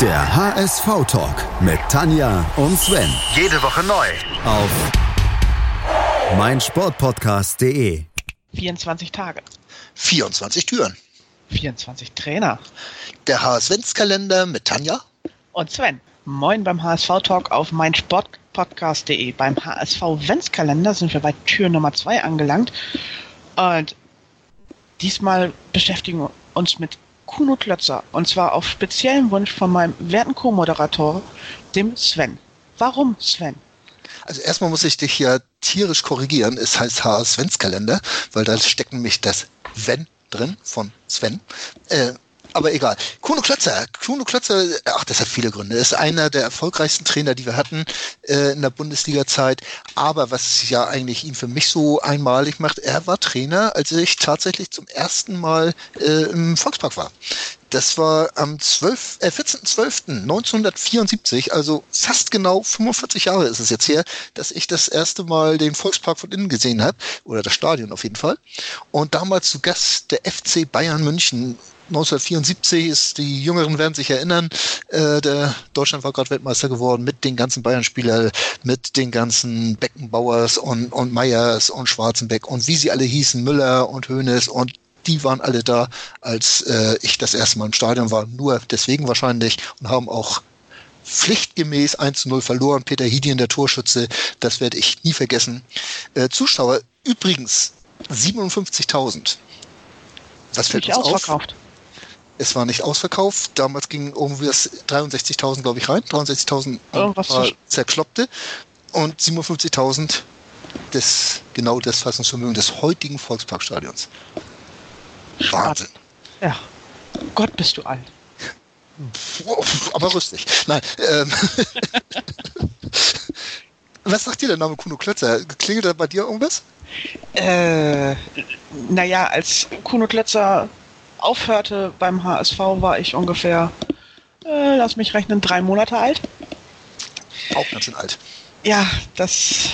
Der HSV-Talk mit Tanja und Sven. Jede Woche neu. Auf meinsportpodcast.de. 24 Tage. 24 Türen. 24 Trainer. Der HSV-Kalender mit Tanja. Und Sven. Moin beim HSV-Talk auf meinsportpodcast.de. Beim HSV-Ventskalender sind wir bei Tür Nummer 2 angelangt. Und diesmal beschäftigen wir uns mit Kuno Klötzer. Und zwar auf speziellen Wunsch von meinem werten Co-Moderator, dem Sven. Warum, Sven? Also erstmal muss ich dich ja tierisch korrigieren. Es heißt HSV-Kalender, weil da steckt nämlich das Wenn drin von Sven. Äh, aber egal. Kuno Klötzer, Kuno Klötzer, ach, das hat viele Gründe. ist einer der erfolgreichsten Trainer, die wir hatten äh, in der Bundesliga-Zeit. Aber was ja eigentlich ihn für mich so einmalig macht, er war Trainer, als ich tatsächlich zum ersten Mal äh, im Volkspark war. Das war am 12, äh, 14.12.1974, also fast genau 45 Jahre ist es jetzt her, dass ich das erste Mal den Volkspark von innen gesehen habe, oder das Stadion auf jeden Fall. Und damals zu Gast der FC Bayern München 1974 ist, die Jüngeren werden sich erinnern, äh, der Deutschland war gerade Weltmeister geworden mit den ganzen Bayern-Spielern, mit den ganzen Beckenbauers und, und Meyers und Schwarzenbeck und wie sie alle hießen, Müller und Hoeneß und die waren alle da, als äh, ich das erste Mal im Stadion war, nur deswegen wahrscheinlich und haben auch pflichtgemäß 1 zu 0 verloren. Peter Hidien, der Torschütze, das werde ich nie vergessen. Äh, Zuschauer übrigens 57.000. Was fällt uns ausverkauft. auf? Es war nicht ausverkauft. Damals gingen irgendwie 63.000, glaube ich, rein. 63.000 Irgendwas zerkloppte. Und 57.000 das, genau das Fassungsvermögen des heutigen Volksparkstadions. Wahnsinn. Ja. Gott, bist du alt. Aber rüstig. Nein. Ähm, Was sagt dir der Name Kuno Klötzer? Klingelt da bei dir irgendwas? Äh, naja, als Kuno Klötzer aufhörte beim HSV, war ich ungefähr, äh, lass mich rechnen, drei Monate alt. Auch ganz schön alt. Ja, das.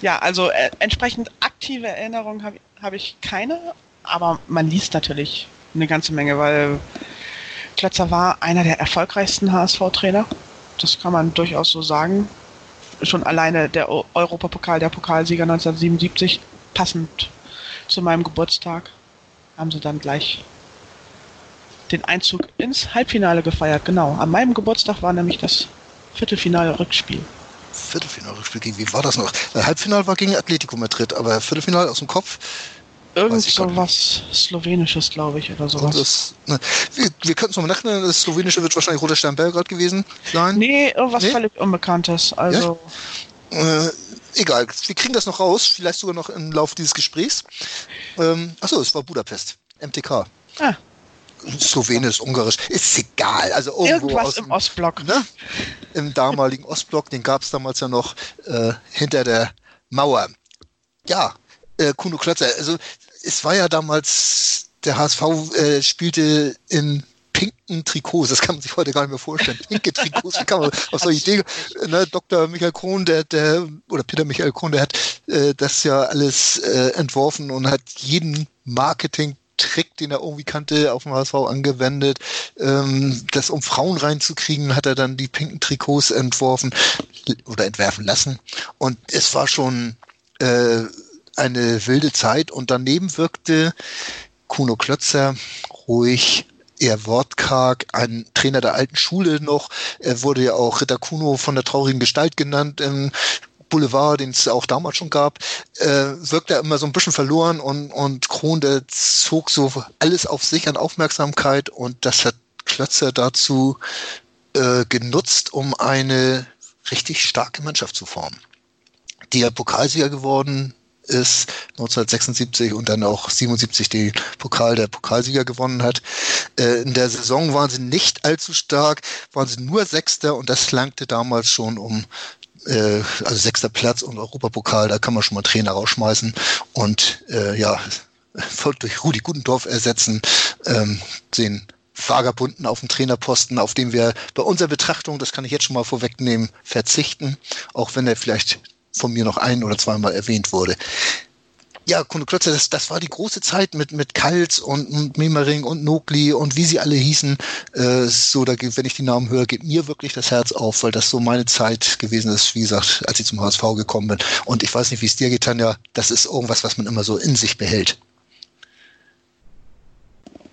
Ja, also äh, entsprechend aktive Erinnerungen habe hab ich keine, aber man liest natürlich eine ganze Menge, weil Klötzer war einer der erfolgreichsten HSV-Trainer. Das kann man durchaus so sagen. Schon alleine der Europapokal, der Pokalsieger 1977, passend zu meinem Geburtstag, haben sie dann gleich den Einzug ins Halbfinale gefeiert. Genau, an meinem Geburtstag war nämlich das Viertelfinale-Rückspiel. Viertelfinale-Rückspiel gegen, wie war das noch? Halbfinale war gegen Atletico Madrid, aber Viertelfinale aus dem Kopf Irgend so was Slowenisches, glaube ich, oder sowas. Das, ne, wir, wir könnten es nochmal nachdenken, das Slowenische wird wahrscheinlich Roter Stern Belgrad gewesen sein. Nee, irgendwas nee? völlig Unbekanntes. Also. Ja? Äh, egal, wir kriegen das noch raus, vielleicht sogar noch im Laufe dieses Gesprächs. Ähm, achso, es war Budapest, MTK. Ah. Slowenisch, Ungarisch, ist egal. Also irgendwo Irgendwas aus im dem, Ostblock. Ne? Im damaligen Ostblock, den gab es damals ja noch äh, hinter der Mauer. Ja, äh, Kuno Klötzer, also es war ja damals, der HSV äh, spielte in pinken Trikots, das kann man sich heute gar nicht mehr vorstellen. Pinke Trikots, wie kann man auf so Idee, ne, Dr. Michael Krohn, der, der, oder Peter Michael Krohn, der hat äh, das ja alles äh, entworfen und hat jeden Marketing Trick, den er irgendwie kannte, auf dem HSV angewendet. Ähm, das, um Frauen reinzukriegen, hat er dann die pinken Trikots entworfen oder entwerfen lassen. Und es war schon äh, eine wilde Zeit und daneben wirkte Kuno Klötzer ruhig, eher wortkarg, ein Trainer der alten Schule noch. Er wurde ja auch Ritter Kuno von der traurigen Gestalt genannt im Boulevard, den es auch damals schon gab, äh, wirkte er immer so ein bisschen verloren und, und Kron, der zog so alles auf sich an Aufmerksamkeit und das hat Klötzer dazu äh, genutzt, um eine richtig starke Mannschaft zu formen. Die ja Pokalsieger geworden ist, 1976 und dann auch 77 den Pokal der Pokalsieger gewonnen hat. Äh, in der Saison waren sie nicht allzu stark, waren sie nur Sechster und das langte damals schon um äh, also sechster Platz und Europapokal, da kann man schon mal Trainer rausschmeißen und äh, ja, durch Rudi Gudendorf ersetzen, ähm, den Vagabunden auf dem Trainerposten, auf dem wir bei unserer Betrachtung, das kann ich jetzt schon mal vorwegnehmen, verzichten, auch wenn er vielleicht von mir noch ein oder zweimal erwähnt wurde. ja, Kuno Klötzer, das, das war die große Zeit mit, mit Kals und, und Memering und Nogli und wie sie alle hießen. Äh, so, da, wenn ich die Namen höre, geht mir wirklich das Herz auf, weil das so meine Zeit gewesen ist, wie gesagt, als ich zum HSV gekommen bin. Und ich weiß nicht, wie es dir geht, Tanja, das ist irgendwas, was man immer so in sich behält.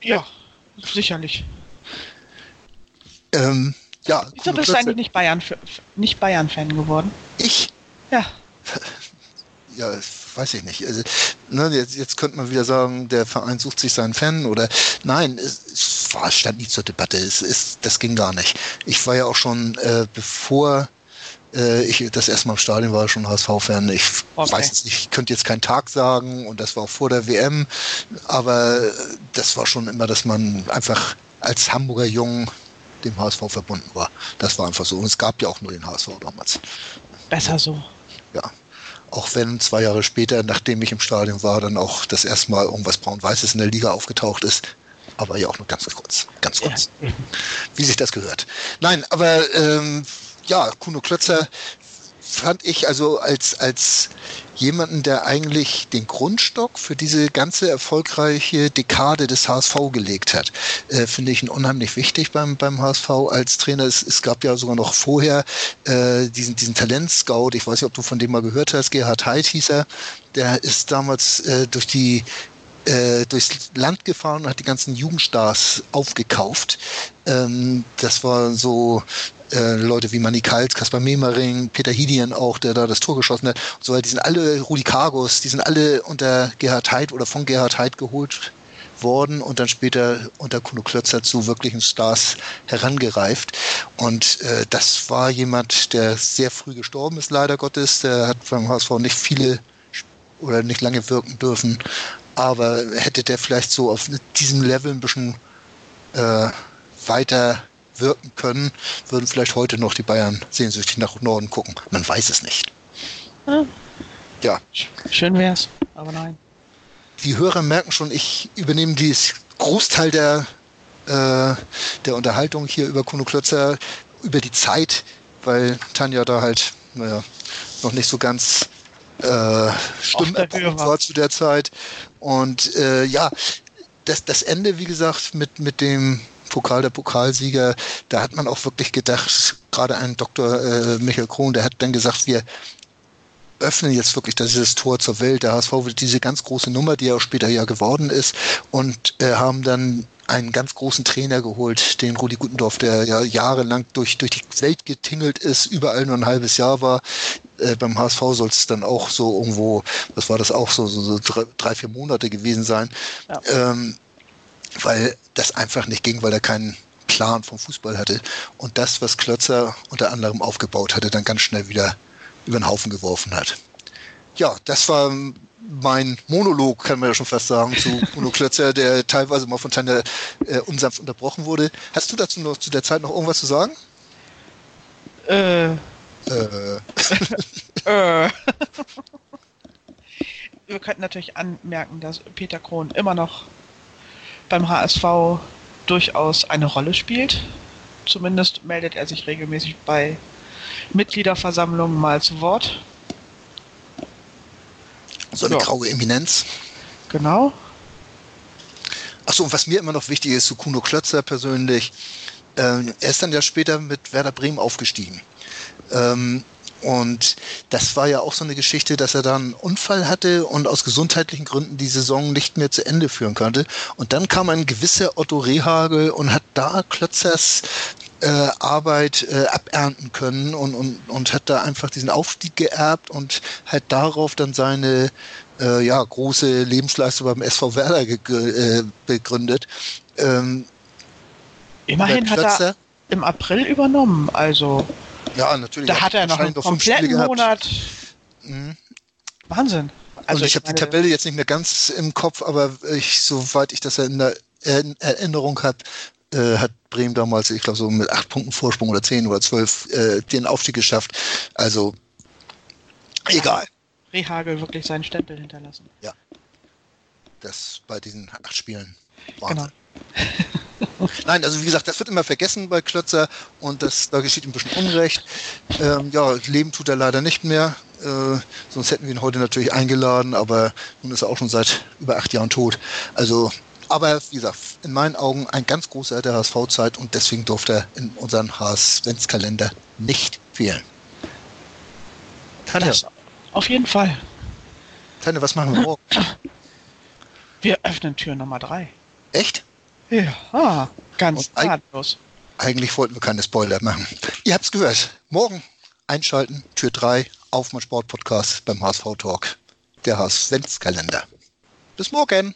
Ja, sicherlich. Ähm, ja, Wieso bist du eigentlich nicht Bayern, nicht Bayern-Fan geworden? Ich? Ja. Ja, weiß ich nicht. Also, ne, jetzt, jetzt könnte man wieder sagen, der Verein sucht sich seinen Fan oder nein, es, es war, stand nie zur Debatte. Es, es, das ging gar nicht. Ich war ja auch schon, äh, bevor äh, ich das erste Mal im Stadion war, schon HSV-Fan. Ich okay. weiß nicht, ich könnte jetzt keinen Tag sagen und das war auch vor der WM, aber das war schon immer, dass man einfach als Hamburger Jung dem HSV verbunden war. Das war einfach so. Und es gab ja auch nur den HSV damals. Besser so. Ja. Auch wenn zwei Jahre später, nachdem ich im Stadion war, dann auch das erste Mal irgendwas Braun-Weißes in der Liga aufgetaucht ist. Aber ja auch nur ganz kurz. Ganz kurz. Ja. Wie sich das gehört. Nein, aber ähm, ja, Kuno Klötzer fand ich also als, als jemanden, der eigentlich den Grundstock für diese ganze erfolgreiche Dekade des HSV gelegt hat, äh, finde ich ihn unheimlich wichtig beim, beim HSV als Trainer. Es, es gab ja sogar noch vorher äh, diesen, diesen Talentscout, ich weiß nicht, ob du von dem mal gehört hast, Gerhard Heid hieß er, der ist damals äh, durch die äh, durchs Land gefahren und hat die ganzen Jugendstars aufgekauft. Ähm, das war so äh, Leute wie Manny Kals, Kaspar Memering, Peter Hidien auch, der da das Tor geschossen hat und so weiter. Die sind alle, Rudi Kargus, die sind alle unter Gerhard Heid oder von Gerhard Heid geholt worden und dann später unter Kuno Klötzer zu wirklichen Stars herangereift. Und äh, das war jemand, der sehr früh gestorben ist, leider Gottes. Der hat beim HSV nicht viele oder nicht lange wirken dürfen. Aber hätte der vielleicht so auf diesem Level ein bisschen äh, weiter wirken können, würden vielleicht heute noch die Bayern sehnsüchtig nach Norden gucken. Man weiß es nicht. Ja. ja. Schön wär's, aber nein. Die Hörer merken schon, ich übernehme die Großteil der, äh, der Unterhaltung hier über Kuno Klötzer über die Zeit, weil Tanja da halt, naja, noch nicht so ganz äh, Stimmen war zu der Zeit. Und äh, ja, das, das Ende, wie gesagt, mit, mit dem Pokal der Pokalsieger, da hat man auch wirklich gedacht, gerade ein Dr. Äh, Michael Krohn, der hat dann gesagt, wir öffnen jetzt wirklich dieses Tor zur Welt. Der HSV wird diese ganz große Nummer, die er auch später ja geworden ist, und äh, haben dann einen ganz großen Trainer geholt, den Rudi Gutendorf, der ja jahrelang durch, durch die Welt getingelt ist, überall nur ein halbes Jahr war. Äh, beim HSV soll es dann auch so irgendwo, was war das auch, so, so, so drei, drei, vier Monate gewesen sein. Ja. Ähm, weil das einfach nicht ging, weil er keinen Plan vom Fußball hatte. Und das, was Klötzer unter anderem aufgebaut hatte, dann ganz schnell wieder über den Haufen geworfen hat. Ja, das war mein Monolog, kann man ja schon fast sagen, zu Bruno Klötzer, der teilweise mal von Tanja äh, unsanft unterbrochen wurde. Hast du dazu noch zu der Zeit noch irgendwas zu sagen? Äh. Äh. äh. Wir könnten natürlich anmerken, dass Peter Krohn immer noch beim HSV durchaus eine Rolle spielt. Zumindest meldet er sich regelmäßig bei Mitgliederversammlungen mal zu Wort. So eine ja. graue Eminenz. Genau. Achso, und was mir immer noch wichtig ist, zu Kuno Klötzer persönlich, ähm, er ist dann ja später mit Werder Bremen aufgestiegen. Ähm, und das war ja auch so eine Geschichte, dass er dann einen Unfall hatte und aus gesundheitlichen Gründen die Saison nicht mehr zu Ende führen konnte. Und dann kam ein gewisser Otto Rehagel und hat da Klötzers äh, Arbeit äh, abernten können und, und, und hat da einfach diesen Aufstieg geerbt und hat darauf dann seine äh, ja, große Lebensleistung beim SV Werder äh, begründet. Ähm, Immerhin hat er im April übernommen, also ja, natürlich. Da hat er noch einen kompletten Monat. Mhm. Wahnsinn. Also ich, ich habe die Tabelle jetzt nicht mehr ganz im Kopf, aber ich, soweit ich das in der Erinnerung habe, äh, hat Bremen damals, ich glaube, so mit acht Punkten Vorsprung oder zehn oder zwölf äh, den Aufstieg geschafft. Also egal. Rehagel wirklich seinen Stempel hinterlassen. Ja. Das bei diesen acht Spielen. Wahnsinn. Genau. Nein, also wie gesagt, das wird immer vergessen bei Klötzer und das, da geschieht ihm ein bisschen Unrecht. Ähm, ja, leben tut er leider nicht mehr. Äh, sonst hätten wir ihn heute natürlich eingeladen, aber nun ist er auch schon seit über acht Jahren tot. Also, aber wie gesagt, in meinen Augen ein ganz großer der HSV-Zeit und deswegen durfte er in unseren HS-Kalender nicht fehlen. Tanja. Das auf jeden Fall. Tanja, was machen wir morgen? Wir öffnen Tür Nummer drei. Echt? Ja, ganz nahtlos. Eigentlich wollten wir keine Spoiler machen. Ihr habt's gehört. Morgen einschalten, Tür 3, auf mein Sportpodcast beim HSV Talk. Der HSV-Kalender. Bis morgen.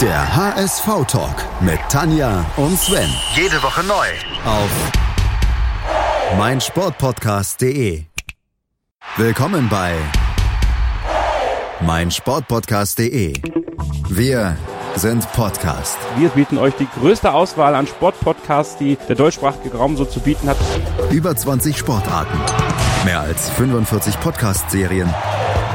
Der HSV-Talk mit Tanja und Sven. Jede Woche neu. Auf meinsportpodcast.de. Willkommen bei meinsportpodcast.de. Wir sind Podcast. Wir bieten euch die größte Auswahl an Sportpodcasts, die der deutschsprachige Raum so zu bieten hat. Über 20 Sportarten, mehr als 45 Podcast-Serien,